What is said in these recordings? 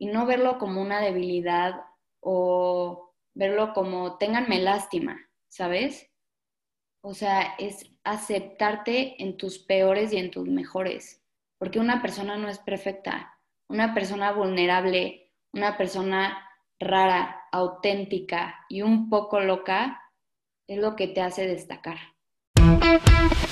y no verlo como una debilidad o verlo como ténganme lástima, ¿sabes? O sea, es aceptarte en tus peores y en tus mejores, porque una persona no es perfecta, una persona vulnerable, una persona rara, auténtica y un poco loca es lo que te hace destacar.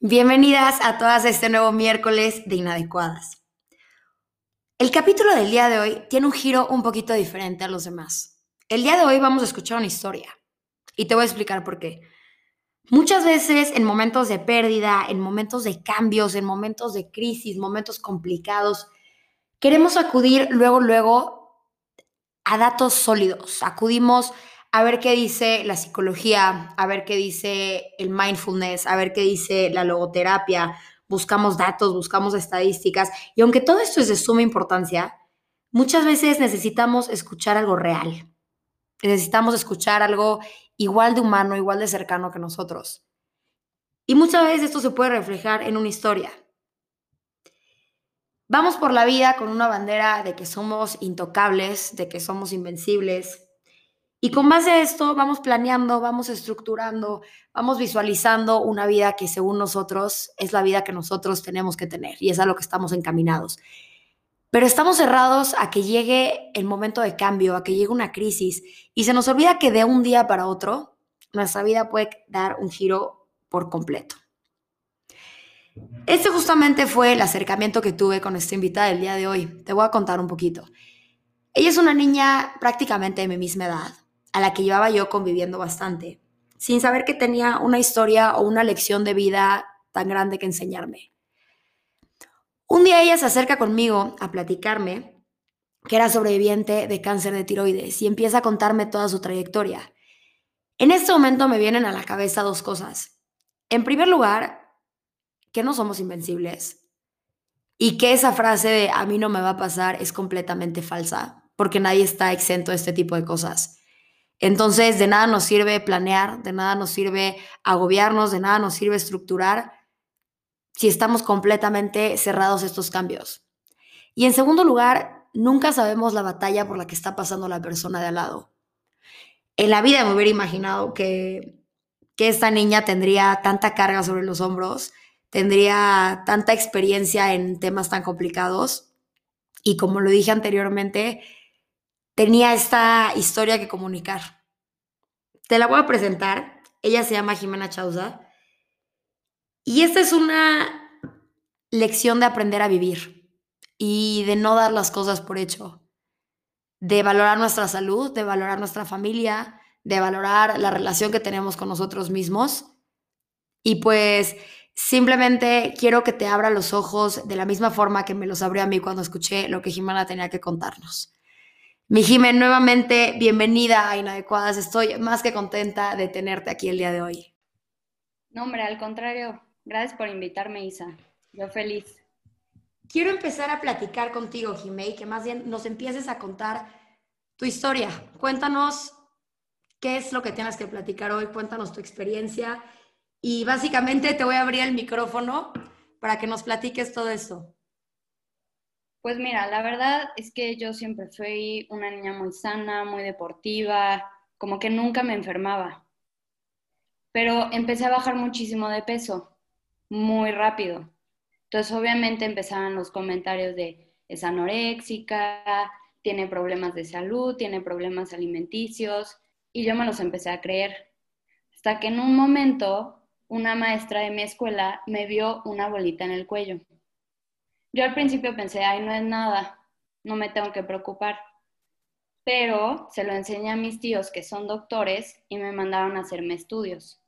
Bienvenidas a todas a este nuevo miércoles de Inadecuadas. El capítulo del día de hoy tiene un giro un poquito diferente a los demás. El día de hoy vamos a escuchar una historia y te voy a explicar por qué. Muchas veces en momentos de pérdida, en momentos de cambios, en momentos de crisis, momentos complicados, queremos acudir luego, luego a datos sólidos. Acudimos a ver qué dice la psicología, a ver qué dice el mindfulness, a ver qué dice la logoterapia, buscamos datos, buscamos estadísticas, y aunque todo esto es de suma importancia, muchas veces necesitamos escuchar algo real, necesitamos escuchar algo igual de humano, igual de cercano que nosotros. Y muchas veces esto se puede reflejar en una historia. Vamos por la vida con una bandera de que somos intocables, de que somos invencibles, y con base a esto vamos planeando, vamos estructurando, vamos visualizando una vida que según nosotros es la vida que nosotros tenemos que tener y es a lo que estamos encaminados. Pero estamos cerrados a que llegue el momento de cambio, a que llegue una crisis y se nos olvida que de un día para otro nuestra vida puede dar un giro por completo. Este justamente fue el acercamiento que tuve con esta invitada el día de hoy. Te voy a contar un poquito. Ella es una niña prácticamente de mi misma edad, a la que llevaba yo conviviendo bastante, sin saber que tenía una historia o una lección de vida tan grande que enseñarme. Un día ella se acerca conmigo a platicarme que era sobreviviente de cáncer de tiroides y empieza a contarme toda su trayectoria. En este momento me vienen a la cabeza dos cosas. En primer lugar, que no somos invencibles y que esa frase de a mí no me va a pasar es completamente falsa, porque nadie está exento de este tipo de cosas. Entonces, de nada nos sirve planear, de nada nos sirve agobiarnos, de nada nos sirve estructurar si estamos completamente cerrados a estos cambios. Y en segundo lugar, nunca sabemos la batalla por la que está pasando la persona de al lado. En la vida me hubiera imaginado que, que esta niña tendría tanta carga sobre los hombros, tendría tanta experiencia en temas tan complicados y como lo dije anteriormente, tenía esta historia que comunicar. Te la voy a presentar. Ella se llama Jimena Chauza. Y esta es una lección de aprender a vivir y de no dar las cosas por hecho, de valorar nuestra salud, de valorar nuestra familia, de valorar la relación que tenemos con nosotros mismos. Y pues simplemente quiero que te abra los ojos de la misma forma que me los abrió a mí cuando escuché lo que Jimena tenía que contarnos. Mi Jimen, nuevamente bienvenida a Inadecuadas. Estoy más que contenta de tenerte aquí el día de hoy. No, hombre, al contrario. Gracias por invitarme, Isa. Yo feliz. Quiero empezar a platicar contigo, Jimé, que más bien nos empieces a contar tu historia. Cuéntanos qué es lo que tienes que platicar hoy, cuéntanos tu experiencia y básicamente te voy a abrir el micrófono para que nos platiques todo esto. Pues mira, la verdad es que yo siempre fui una niña muy sana, muy deportiva, como que nunca me enfermaba. Pero empecé a bajar muchísimo de peso, muy rápido. Entonces obviamente empezaban los comentarios de es anoréxica, tiene problemas de salud, tiene problemas alimenticios, y yo me los empecé a creer. Hasta que en un momento una maestra de mi escuela me vio una bolita en el cuello. Yo al principio pensé, ay, no es nada, no me tengo que preocupar. Pero se lo enseñé a mis tíos que son doctores y me mandaron a hacerme estudios.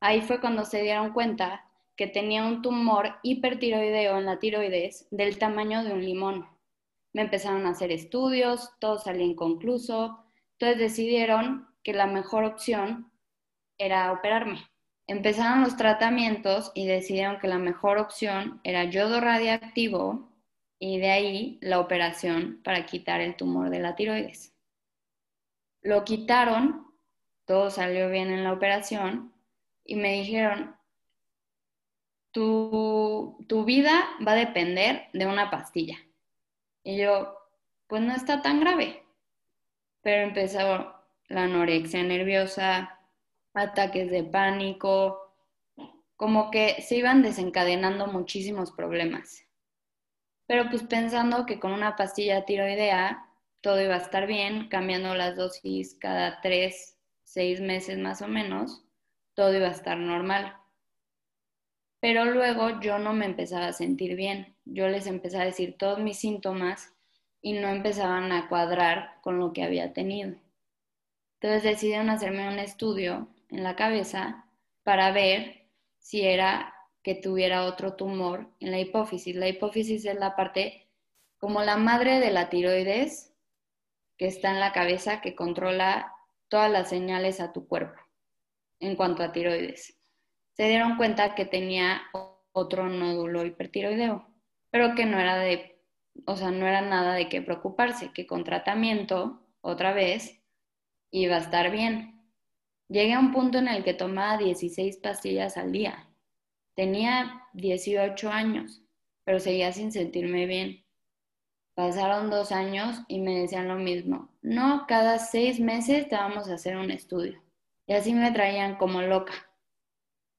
Ahí fue cuando se dieron cuenta que tenía un tumor hipertiroideo en la tiroides del tamaño de un limón. me empezaron a hacer estudios, todo salía inconcluso, entonces decidieron que la mejor opción era operarme. Empezaron los tratamientos y decidieron que la mejor opción era yodo radiactivo y de ahí la operación para quitar el tumor de la tiroides. Lo quitaron, todo salió bien en la operación y me dijeron, tu, tu vida va a depender de una pastilla. Y yo, pues no está tan grave. Pero empezó la anorexia nerviosa, ataques de pánico, como que se iban desencadenando muchísimos problemas. Pero pues pensando que con una pastilla tiroidea todo iba a estar bien, cambiando las dosis cada tres, seis meses más o menos, todo iba a estar normal. Pero luego yo no me empezaba a sentir bien. Yo les empecé a decir todos mis síntomas y no empezaban a cuadrar con lo que había tenido. Entonces decidieron hacerme un estudio en la cabeza para ver si era que tuviera otro tumor en la hipófisis. La hipófisis es la parte como la madre de la tiroides que está en la cabeza que controla todas las señales a tu cuerpo en cuanto a tiroides. Se dieron cuenta que tenía otro nódulo hipertiroideo, pero que no era de, o sea, no era nada de qué preocuparse, que con tratamiento, otra vez, iba a estar bien. Llegué a un punto en el que tomaba 16 pastillas al día. Tenía 18 años, pero seguía sin sentirme bien. Pasaron dos años y me decían lo mismo. No, cada seis meses te vamos a hacer un estudio. Y así me traían como loca.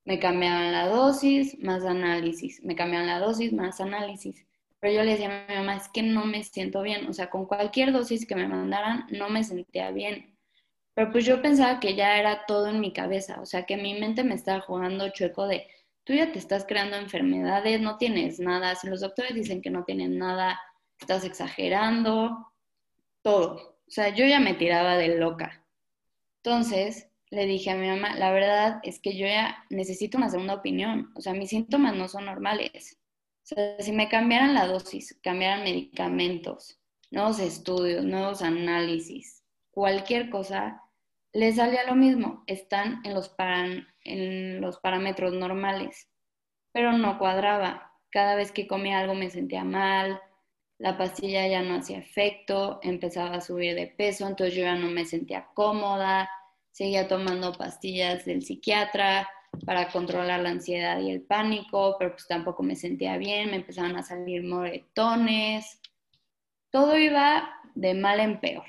Me cambiaban la dosis, más análisis. Me cambiaban la dosis, más análisis. Pero yo le decía a mi mamá, es que no me siento bien. O sea, con cualquier dosis que me mandaran, no me sentía bien. Pero pues yo pensaba que ya era todo en mi cabeza, o sea, que mi mente me estaba jugando chueco de, tú ya te estás creando enfermedades, no tienes nada, si los doctores dicen que no tienen nada, estás exagerando, todo. O sea, yo ya me tiraba de loca. Entonces, le dije a mi mamá, la verdad es que yo ya necesito una segunda opinión, o sea, mis síntomas no son normales. O sea, si me cambiaran la dosis, cambiaran medicamentos, nuevos estudios, nuevos análisis, cualquier cosa, le salía lo mismo, están en los, en los parámetros normales, pero no cuadraba. Cada vez que comía algo me sentía mal, la pastilla ya no hacía efecto, empezaba a subir de peso, entonces yo ya no me sentía cómoda, seguía tomando pastillas del psiquiatra para controlar la ansiedad y el pánico, pero pues tampoco me sentía bien, me empezaban a salir moretones, todo iba de mal en peor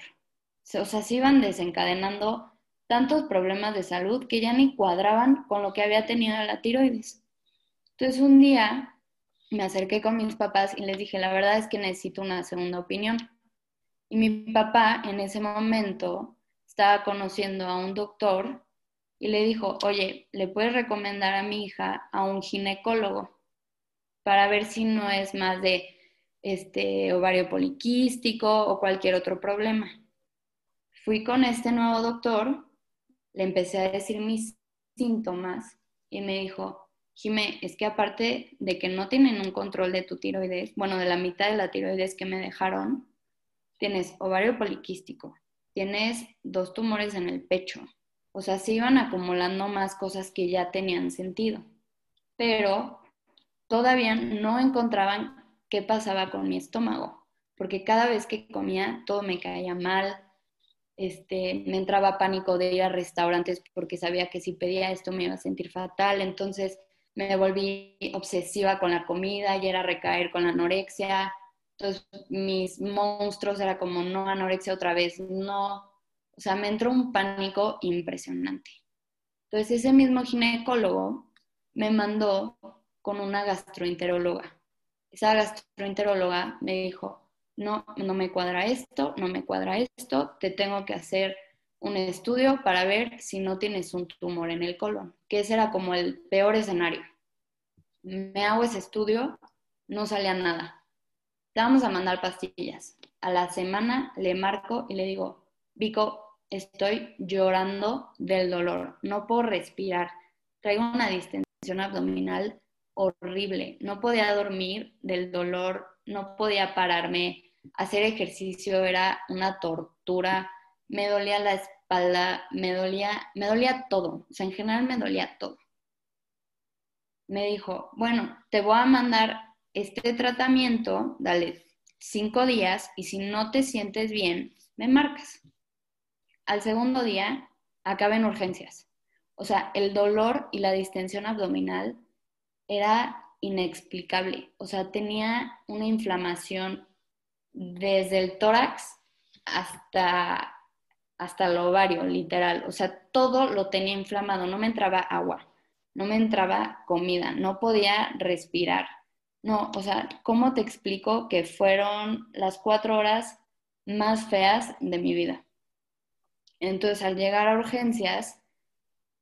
o sea, se iban desencadenando tantos problemas de salud que ya ni cuadraban con lo que había tenido la tiroides. Entonces un día me acerqué con mis papás y les dije, la verdad es que necesito una segunda opinión. Y mi papá en ese momento estaba conociendo a un doctor y le dijo, oye, ¿le puedes recomendar a mi hija a un ginecólogo para ver si no es más de este ovario poliquístico o cualquier otro problema? Fui con este nuevo doctor, le empecé a decir mis síntomas y me dijo, Jimé, es que aparte de que no tienen un control de tu tiroides, bueno, de la mitad de la tiroides que me dejaron, tienes ovario poliquístico, tienes dos tumores en el pecho. O sea, se iban acumulando más cosas que ya tenían sentido. Pero todavía no encontraban qué pasaba con mi estómago, porque cada vez que comía todo me caía mal, este, me entraba pánico de ir a restaurantes porque sabía que si pedía esto me iba a sentir fatal, entonces me volví obsesiva con la comida y era recaer con la anorexia. Entonces mis monstruos era como no anorexia otra vez, no, o sea, me entró un pánico impresionante. Entonces ese mismo ginecólogo me mandó con una gastroenteróloga. Esa gastroenteróloga me dijo, no, no me cuadra esto, no me cuadra esto, te tengo que hacer un estudio para ver si no tienes un tumor en el colon, que ese era como el peor escenario. Me hago ese estudio, no salía nada. Te vamos a mandar pastillas. A la semana le marco y le digo, Vico, estoy llorando del dolor, no puedo respirar, traigo una distensión abdominal horrible, no podía dormir del dolor, no podía pararme, hacer ejercicio era una tortura, me dolía la espalda, me dolía, me dolía todo, o sea, en general me dolía todo. Me dijo, bueno, te voy a mandar este tratamiento, dale cinco días y si no te sientes bien, me marcas. Al segundo día, acaba en urgencias. O sea, el dolor y la distensión abdominal era inexplicable. O sea, tenía una inflamación desde el tórax hasta, hasta el ovario, literal. O sea, todo lo tenía inflamado. No me entraba agua, no me entraba comida, no podía respirar. No, o sea, ¿cómo te explico que fueron las cuatro horas más feas de mi vida? Entonces, al llegar a urgencias,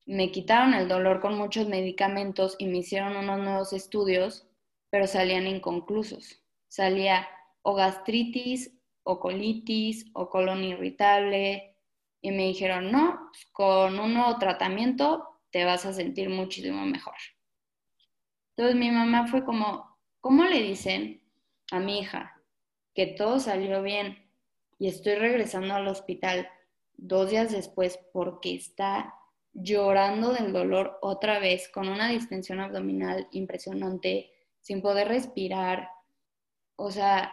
me quitaron el dolor con muchos medicamentos y me hicieron unos nuevos estudios, pero salían inconclusos. Salía o gastritis, o colitis, o colon irritable, y me dijeron, no, con un nuevo tratamiento te vas a sentir muchísimo mejor. Entonces mi mamá fue como, ¿Cómo le dicen a mi hija que todo salió bien y estoy regresando al hospital dos días después porque está llorando del dolor otra vez con una distensión abdominal impresionante, sin poder respirar? O sea,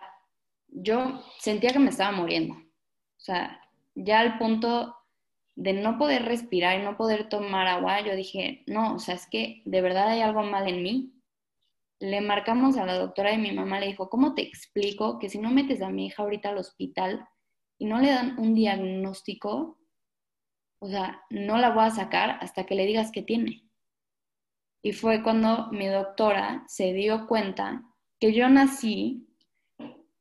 yo sentía que me estaba muriendo. O sea, ya al punto de no poder respirar y no poder tomar agua, yo dije, no, o sea, es que de verdad hay algo mal en mí le marcamos a la doctora y mi mamá le dijo, ¿cómo te explico que si no metes a mi hija ahorita al hospital y no le dan un diagnóstico, o sea, no la voy a sacar hasta que le digas qué tiene? Y fue cuando mi doctora se dio cuenta que yo nací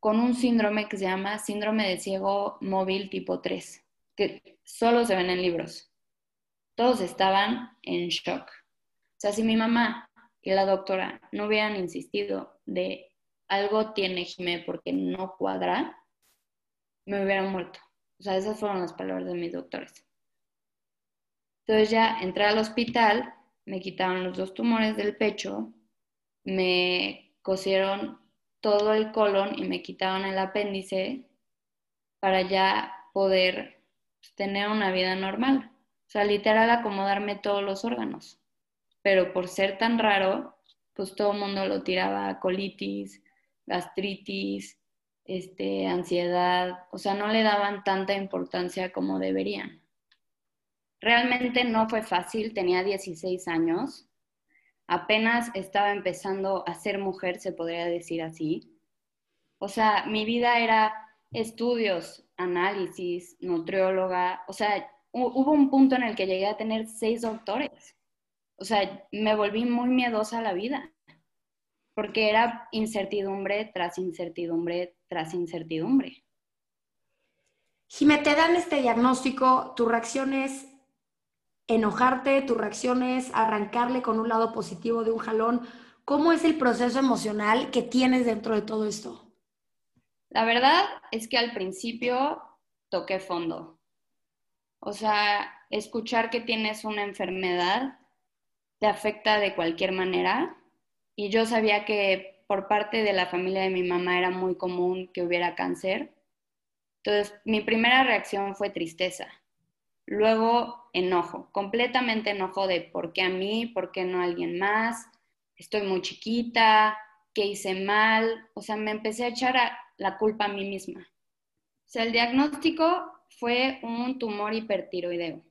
con un síndrome que se llama síndrome de ciego móvil tipo 3, que solo se ven en libros. Todos estaban en shock. O sea, si mi mamá y la doctora no hubieran insistido de algo tiene Jimé porque no cuadra, me hubieran muerto. O sea, esas fueron las palabras de mis doctores. Entonces ya entré al hospital, me quitaron los dos tumores del pecho, me cosieron todo el colon y me quitaron el apéndice para ya poder tener una vida normal. O sea, literal acomodarme todos los órganos pero por ser tan raro, pues todo el mundo lo tiraba a colitis, gastritis, este, ansiedad, o sea, no le daban tanta importancia como deberían. Realmente no fue fácil, tenía 16 años, apenas estaba empezando a ser mujer, se podría decir así. O sea, mi vida era estudios, análisis, nutrióloga, o sea, hubo un punto en el que llegué a tener seis doctores o sea, me volví muy miedosa a la vida, porque era incertidumbre tras incertidumbre tras incertidumbre. Jimé, te dan este diagnóstico, tu reacción es enojarte, tu reacción es arrancarle con un lado positivo de un jalón. ¿Cómo es el proceso emocional que tienes dentro de todo esto? La verdad es que al principio toqué fondo. O sea, escuchar que tienes una enfermedad te afecta de cualquier manera. Y yo sabía que por parte de la familia de mi mamá era muy común que hubiera cáncer. Entonces, mi primera reacción fue tristeza. Luego, enojo, completamente enojo de por qué a mí, por qué no a alguien más, estoy muy chiquita, qué hice mal. O sea, me empecé a echar la culpa a mí misma. O sea, el diagnóstico fue un tumor hipertiroideo.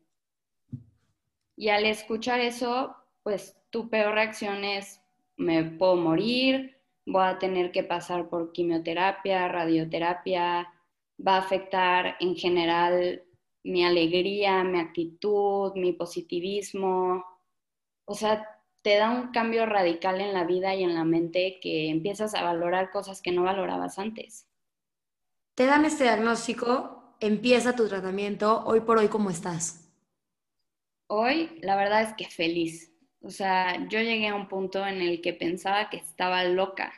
Y al escuchar eso, pues tu peor reacción es, me puedo morir, voy a tener que pasar por quimioterapia, radioterapia, va a afectar en general mi alegría, mi actitud, mi positivismo. O sea, te da un cambio radical en la vida y en la mente que empiezas a valorar cosas que no valorabas antes. Te dan este diagnóstico, empieza tu tratamiento, hoy por hoy, ¿cómo estás? Hoy, la verdad es que feliz. O sea, yo llegué a un punto en el que pensaba que estaba loca,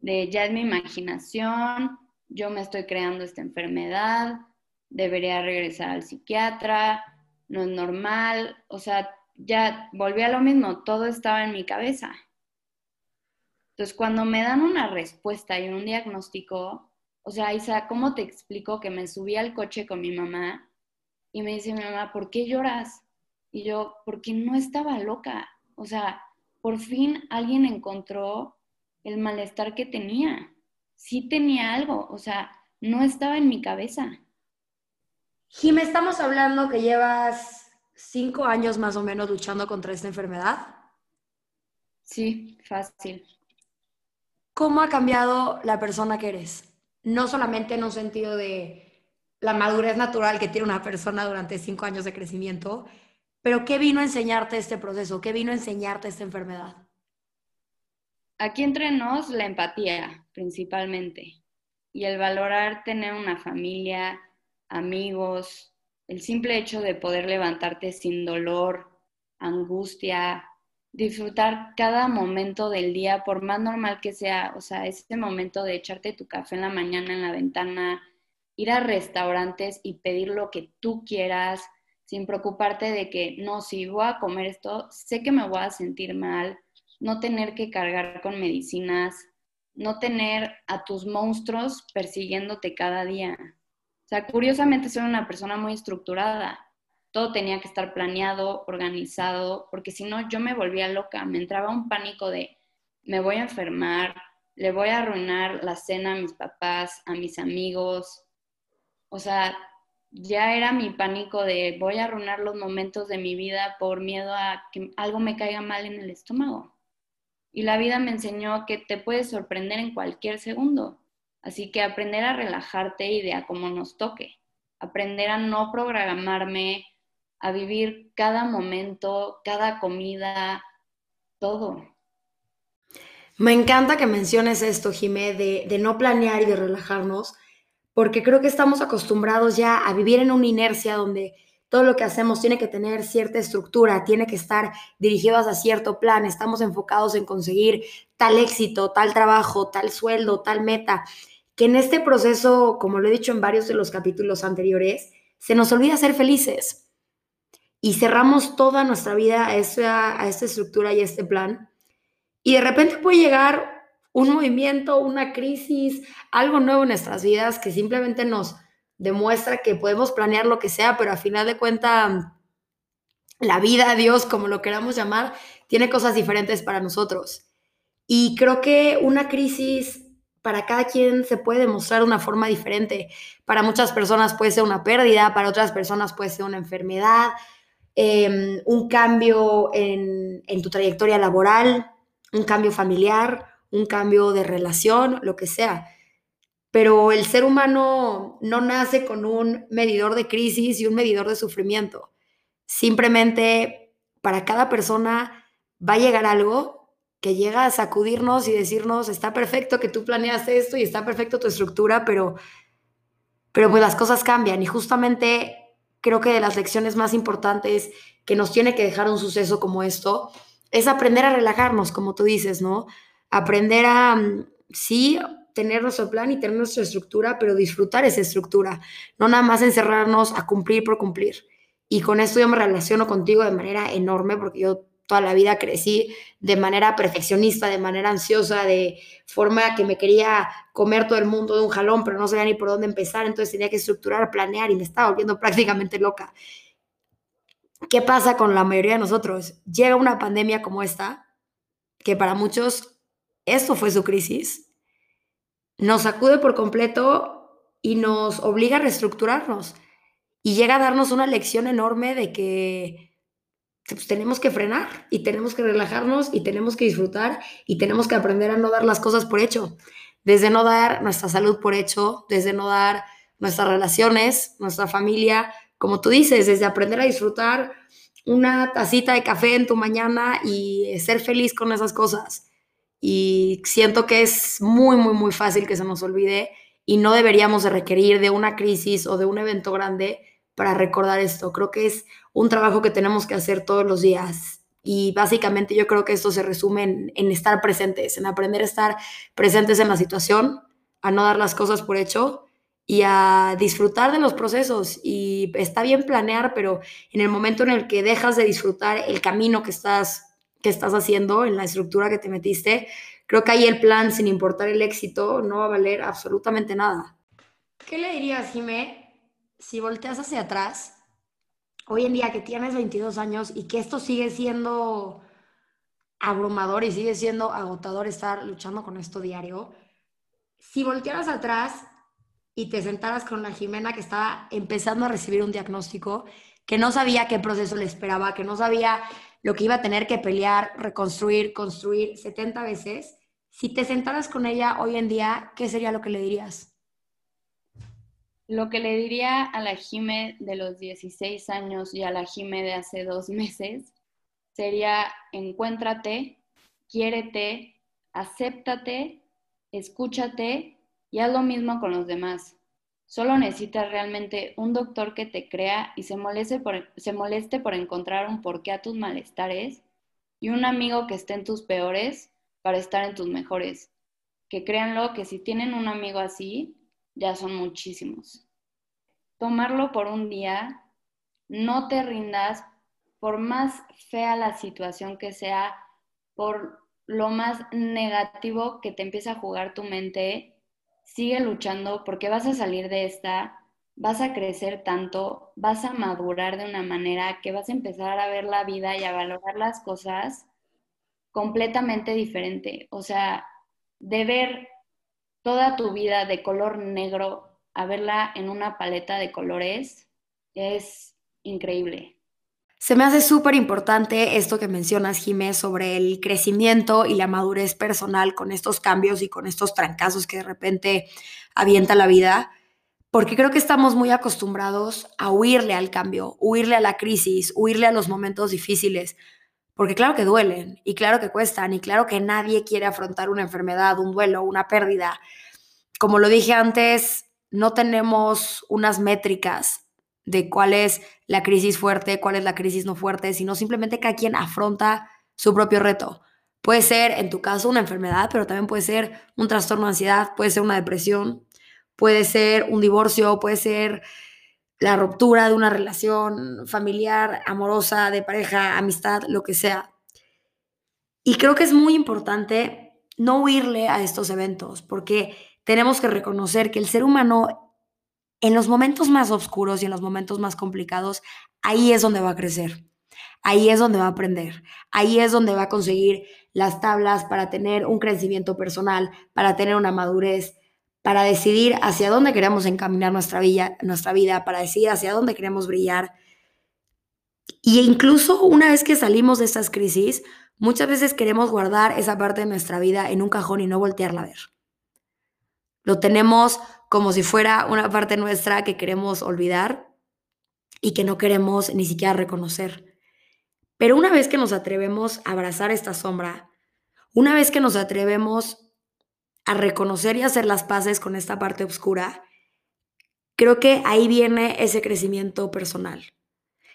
de ya es mi imaginación, yo me estoy creando esta enfermedad, debería regresar al psiquiatra, no es normal, o sea, ya volví a lo mismo, todo estaba en mi cabeza. Entonces, cuando me dan una respuesta y un diagnóstico, O sea, Isa, ¿cómo te explico que me subí al coche con mi mamá y me dice mi mamá, ¿por qué lloras? Y yo, porque no estaba loca. O sea, por fin alguien encontró el malestar que tenía. Sí tenía algo, o sea, no estaba en mi cabeza. Jim, estamos hablando que llevas cinco años más o menos luchando contra esta enfermedad. Sí, fácil. ¿Cómo ha cambiado la persona que eres? No solamente en un sentido de la madurez natural que tiene una persona durante cinco años de crecimiento, pero ¿qué vino a enseñarte este proceso? ¿Qué vino a enseñarte esta enfermedad? Aquí entre nos, la empatía, principalmente, y el valorar tener una familia, amigos, el simple hecho de poder levantarte sin dolor, angustia, disfrutar cada momento del día, por más normal que sea, o sea, ese momento de echarte tu café en la mañana en la ventana, ir a restaurantes y pedir lo que tú quieras, sin preocuparte de que, no, si voy a comer esto, sé que me voy a sentir mal, no tener que cargar con medicinas, no tener a tus monstruos persiguiéndote cada día. O sea, curiosamente soy una persona muy estructurada. Todo tenía que estar planeado, organizado, porque si no yo me volvía loca, me entraba un pánico de me voy a enfermar, le voy a arruinar la cena a mis papás, a mis amigos. O sea, ya era mi pánico de voy a arruinar los momentos de mi vida por miedo a que algo me caiga mal en el estómago. Y la vida me enseñó que te puedes sorprender en cualquier segundo. Así que aprender a relajarte y de a cómo nos toque. Aprender a no programarme, a vivir cada momento, cada comida, todo. Me encanta que menciones esto, Jimé, de, de no planear y de relajarnos porque creo que estamos acostumbrados ya a vivir en una inercia donde todo lo que hacemos tiene que tener cierta estructura, tiene que estar dirigido a cierto plan, estamos enfocados en conseguir tal éxito, tal trabajo, tal sueldo, tal meta, que en este proceso, como lo he dicho en varios de los capítulos anteriores, se nos olvida ser felices y cerramos toda nuestra vida a esta, estructura y a este plan. Y de repente puede llegar un movimiento, una crisis, algo nuevo en nuestras vidas que simplemente nos demuestra que podemos planear lo que sea, pero a final de cuentas la vida, Dios, como lo queramos llamar, tiene cosas diferentes para nosotros. Y creo que una crisis para cada quien se puede demostrar de una forma diferente. Para muchas personas puede ser una pérdida, para otras personas puede ser una enfermedad, em, un cambio en tu trayectoria laboral, un cambio familiar, un cambio de relación, lo que sea. Pero el ser humano no nace con un medidor de crisis y un medidor de sufrimiento. Simplemente para cada persona va a llegar algo que llega a sacudirnos y decirnos, está perfecto que tú planeas esto y está perfecto tu estructura, pero, pero pues las cosas cambian. Y justamente creo que de las lecciones más importantes que nos tiene que dejar un suceso como esto es aprender a relajarnos, como tú dices, ¿no? aprender a, mm, sí, tener nuestro plan y tener nuestra estructura, pero disfrutar esa estructura, no nada más encerrarnos a cumplir por cumplir. Y con esto yo me relaciono contigo de manera enorme porque yo toda la vida crecí de manera perfeccionista, de manera ansiosa, de forma que me quería comer todo el mundo de un jalón, pero no sabía ni por dónde empezar, entonces tenía que estructurar, planear y me estaba volviendo prácticamente loca. ¿Qué pasa con la mayoría de nosotros? Llega una pandemia como esta, que para muchos esto fue su crisis, nos sacude por completo y nos obliga a reestructurarnos. Y llega a darnos una lección enorme de que pues, tenemos que frenar y tenemos que relajarnos y tenemos que disfrutar y tenemos que aprender a no dar las cosas por hecho. Desde no dar nuestra salud por hecho, desde no dar nuestras relaciones, nuestra familia, como tú dices, desde aprender a disfrutar una tacita de café en tu mañana y ser feliz con esas cosas y siento que es muy, muy, muy fácil que se nos olvide y no deberíamos de requerir de una crisis o de un evento grande para recordar esto. Creo que es un trabajo que tenemos que hacer todos los días y básicamente yo creo que esto se resume en, estar presentes, en aprender a estar presentes en la situación, a no dar las cosas por hecho y a disfrutar de los procesos. Y está bien planear, pero en el momento en el que dejas de disfrutar el camino que estás que estás haciendo, en la estructura que te metiste, creo que ahí el plan, sin importar el éxito, no va a valer absolutamente nada. ¿Qué le dirías, Jimé, si volteas hacia atrás, hoy en día que tienes 22 años y que esto sigue siendo abrumador y sigue siendo agotador estar luchando con esto diario? Si voltearas atrás y te sentaras con la Jimena que estaba empezando a recibir un diagnóstico, que no sabía qué proceso le esperaba, que no sabía lo que iba a tener que pelear, reconstruir, construir 70 veces, si te sentaras con ella hoy en día, ¿qué sería lo que le dirías? Lo que le diría a la Jime de los 16 años y a la Jime de hace dos meses sería encuéntrate, quiérete, acéptate, escúchate y haz lo mismo con los demás. Solo necesitas realmente un doctor que te crea y se moleste por, encontrar un porqué a tus malestares y un amigo que esté en tus peores para estar en tus mejores. Que créanlo que si tienen un amigo así, ya son muchísimos. Tomarlo por un día, no te rindas, por más fea la situación que sea, por lo más negativo que te empieza a jugar tu mente, sigue luchando porque vas a salir de esta, vas a crecer tanto, vas a madurar de una manera que vas a empezar a ver la vida y a valorar las cosas completamente diferente. O sea, de ver toda tu vida de color negro a verla en una paleta de colores es increíble. Se me hace súper importante esto que mencionas, Jimé, sobre el crecimiento y la madurez personal con estos cambios y con estos trancazos que de repente avienta la vida, porque creo que estamos muy acostumbrados a huirle al cambio, huirle a la crisis, huirle a los momentos difíciles, porque claro que duelen y claro que cuestan y claro que nadie quiere afrontar una enfermedad, un duelo, una pérdida. Como lo dije antes, no tenemos unas métricas de cuál es la crisis fuerte, cuál es la crisis no fuerte, sino simplemente cada quien afronta su propio reto. Puede ser, en tu caso, una enfermedad, pero también puede ser un trastorno de ansiedad, puede ser una depresión, puede ser un divorcio, puede ser la ruptura de una relación familiar, amorosa, de pareja, amistad, lo que sea. Y creo que es muy importante no huirle a estos eventos, porque tenemos que reconocer que el ser humano, en los momentos más oscuros y en los momentos más complicados, ahí es donde va a crecer. Ahí es donde va a aprender. Ahí es donde va a conseguir las tablas para tener un crecimiento personal, para tener una madurez, para decidir hacia dónde queremos encaminar nuestra vida, para decidir hacia dónde queremos brillar. Y incluso una vez que salimos de estas crisis, muchas veces queremos guardar esa parte de nuestra vida en un cajón y no voltearla a ver. Lo tenemos como si fuera una parte nuestra que queremos olvidar y que no queremos ni siquiera reconocer. Pero una vez que nos atrevemos a abrazar esta sombra, una vez que nos atrevemos a reconocer y hacer las paces con esta parte oscura, creo que ahí viene ese crecimiento personal.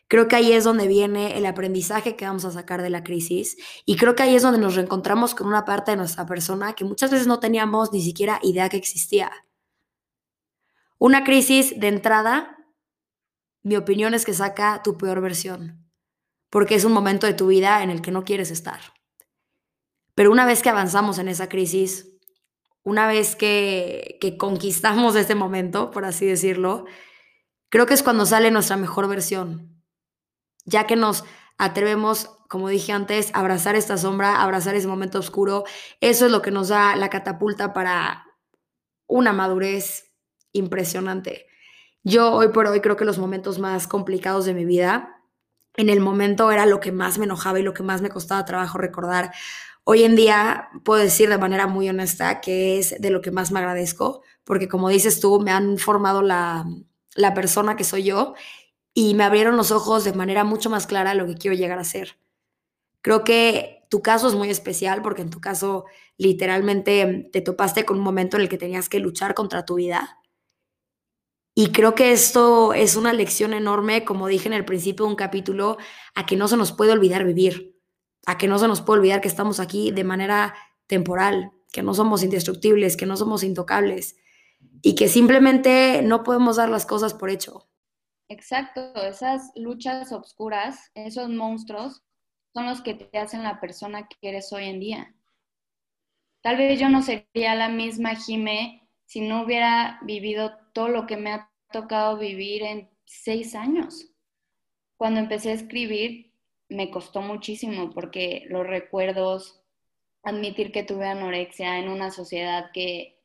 Creo que ahí es donde viene el aprendizaje que vamos a sacar de la crisis y creo que ahí es donde nos reencontramos con una parte de nuestra persona que muchas veces no teníamos ni siquiera idea que existía. Una crisis de entrada, mi opinión es que saca tu peor versión, porque es un momento de tu vida en el que no quieres estar. Pero una vez que avanzamos en esa crisis, una vez que, conquistamos este momento, por así decirlo, creo que es cuando sale nuestra mejor versión, ya que nos atrevemos, como dije antes, a abrazar esta sombra, a abrazar ese momento oscuro, eso es lo que nos da la catapulta para una madurez impresionante. Yo hoy por hoy creo que los momentos más complicados de mi vida, en el momento era lo que más me enojaba y lo que más me costaba trabajo recordar, Hoy en día puedo decir de manera muy honesta que es de lo que más me agradezco, porque como dices tú, me han formado la, la persona que soy yo y me abrieron los ojos de manera mucho más clara a lo que quiero llegar a ser. Creo que tu caso es muy especial porque en tu caso literalmente te topaste con un momento en el que tenías que luchar contra tu vida. Y creo que esto es una lección enorme, como dije en el principio de un capítulo, a que no se nos puede olvidar vivir a que no se nos puede olvidar que estamos aquí de manera temporal, que no somos indestructibles, que no somos intocables y que simplemente no podemos dar las cosas por hecho. Exacto, esas luchas oscuras, esos monstruos, son los que te hacen la persona que eres hoy en día. Tal vez yo no sería la misma Jime si no hubiera vivido todo lo que me ha tocado vivir en seis años. Cuando empecé a escribir, me costó muchísimo porque los recuerdos, admitir que tuve anorexia en una sociedad que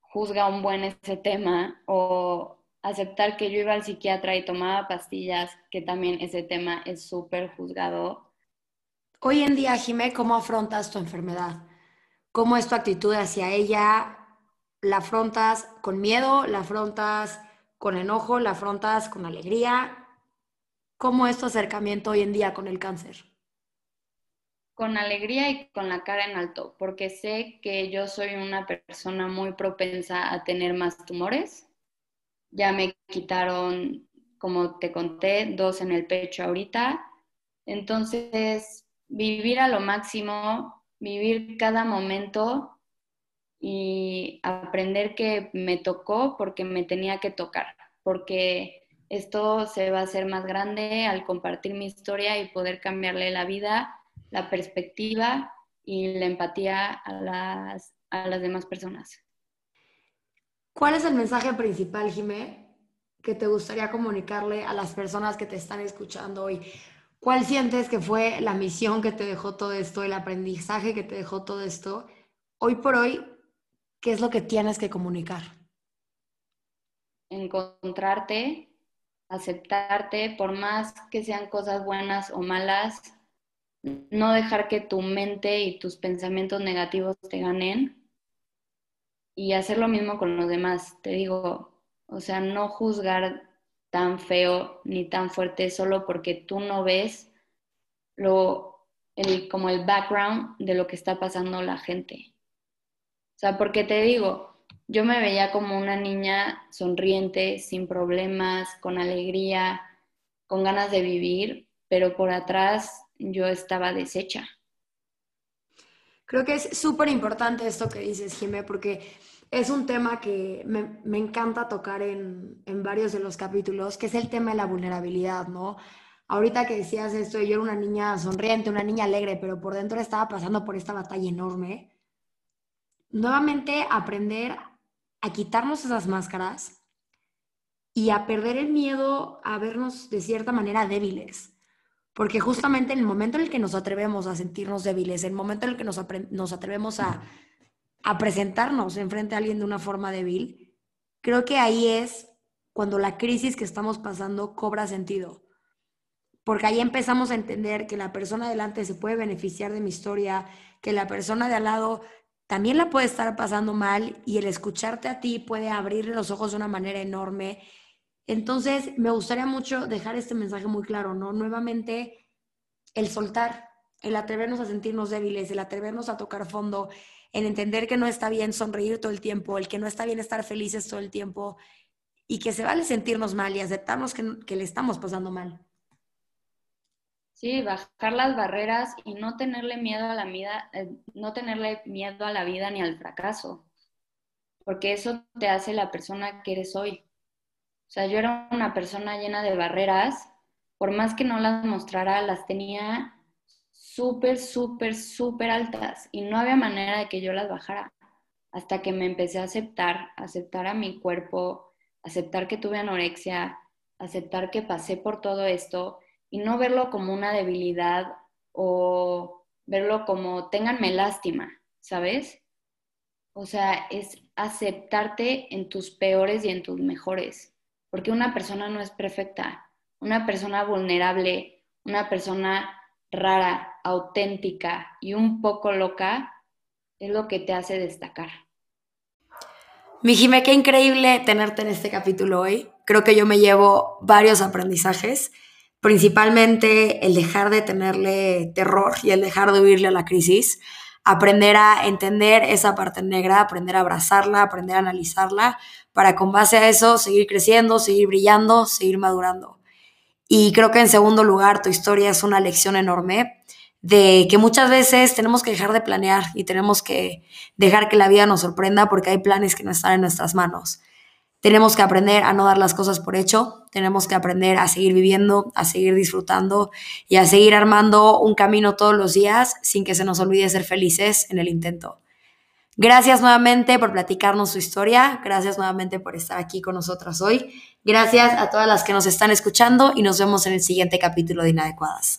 juzga un buen ese tema o aceptar que yo iba al psiquiatra y tomaba pastillas, que también ese tema es súper juzgado. Hoy en día, Jimé, ¿cómo afrontas tu enfermedad? ¿Cómo es tu actitud hacia ella? ¿La afrontas con miedo? ¿La afrontas con enojo? ¿La afrontas con alegría? ¿Cómo es tu acercamiento hoy en día con el cáncer? Con alegría y con la cara en alto, porque sé que yo soy una persona muy propensa a tener más tumores. Ya me quitaron, como te conté, dos en el pecho ahorita. Entonces, vivir a lo máximo, vivir cada momento y aprender que me tocó porque me tenía que tocar, porque esto se va a hacer más grande al compartir mi historia y poder cambiarle la vida, la perspectiva y la empatía a las, a las demás personas. ¿Cuál es el mensaje principal, Jimé, que te gustaría comunicarle a las personas que te están escuchando hoy? ¿Cuál sientes que fue la misión que te dejó todo esto, el aprendizaje que te dejó todo esto? Hoy por hoy, ¿qué es lo que tienes que comunicar? Encontrarte, aceptarte, por más que sean cosas buenas o malas, no dejar que tu mente y tus pensamientos negativos te ganen y hacer lo mismo con los demás. Te digo, o sea, no juzgar tan feo ni tan fuerte solo porque tú no ves lo, el, como el background de lo que está pasando la gente. O sea, porque te digo, yo me veía como una niña sonriente, sin problemas, con alegría, con ganas de vivir, pero por atrás yo estaba deshecha. Creo que es súper importante esto que dices, Jimé, porque es un tema que me, encanta tocar en, en, varios de los capítulos, que es el tema de la vulnerabilidad, ¿no? Ahorita que decías esto, yo era una niña sonriente, una niña alegre, pero por dentro estaba pasando por esta batalla enorme. Nuevamente aprender a quitarnos esas máscaras y a perder el miedo a vernos de cierta manera débiles. Porque justamente en el momento en el que nos atrevemos a sentirnos débiles, en el momento en el que nos, nos atrevemos a, a presentarnos enfrente a alguien de una forma débil, creo que ahí es cuando la crisis que estamos pasando cobra sentido. Porque ahí empezamos a entender que la persona delante se puede beneficiar de mi historia, que la persona de al lado también la puede estar pasando mal y el escucharte a ti puede abrir los ojos de una manera enorme. Entonces, me gustaría mucho dejar este mensaje muy claro, ¿no? Nuevamente, el soltar, el atrevernos a sentirnos débiles, el atrevernos a tocar fondo, el entender que no está bien sonreír todo el tiempo, el que no está bien estar felices todo el tiempo y que se vale sentirnos mal y aceptarnos que, que le estamos pasando mal. Sí, bajar las barreras y no tenerle miedo a la vida, eh, no tenerle miedo a la vida ni al fracaso, porque eso te hace la persona que eres hoy. O sea, yo era una persona llena de barreras, por más que no las mostrara, las tenía súper, súper, súper altas y no había manera de que yo las bajara hasta que me empecé a aceptar, aceptar a mi cuerpo, aceptar que tuve anorexia, aceptar que pasé por todo esto y no verlo como una debilidad o verlo como ténganme lástima, ¿sabes? O sea, es aceptarte en tus peores y en tus mejores, porque una persona no es perfecta, una persona vulnerable, una persona rara, auténtica y un poco loca es lo que te hace destacar. Mi Jime, qué increíble tenerte en este capítulo hoy. Creo que yo me llevo varios aprendizajes principalmente el dejar de tenerle terror y el dejar de huirle a la crisis, aprender a entender esa parte negra, aprender a abrazarla, aprender a analizarla, para con base a eso seguir creciendo, seguir brillando, seguir madurando. Y creo que en segundo lugar, tu historia es una lección enorme de que muchas veces tenemos que dejar de planear y tenemos que dejar que la vida nos sorprenda porque hay planes que no están en nuestras manos. Tenemos que aprender a no dar las cosas por hecho, tenemos que aprender a seguir viviendo, a seguir disfrutando y a seguir armando un camino todos los días sin que se nos olvide ser felices en el intento. Gracias nuevamente por platicarnos su historia. Gracias nuevamente por estar aquí con nosotras hoy. Gracias a todas las que nos están escuchando y nos vemos en el siguiente capítulo de Inadecuadas.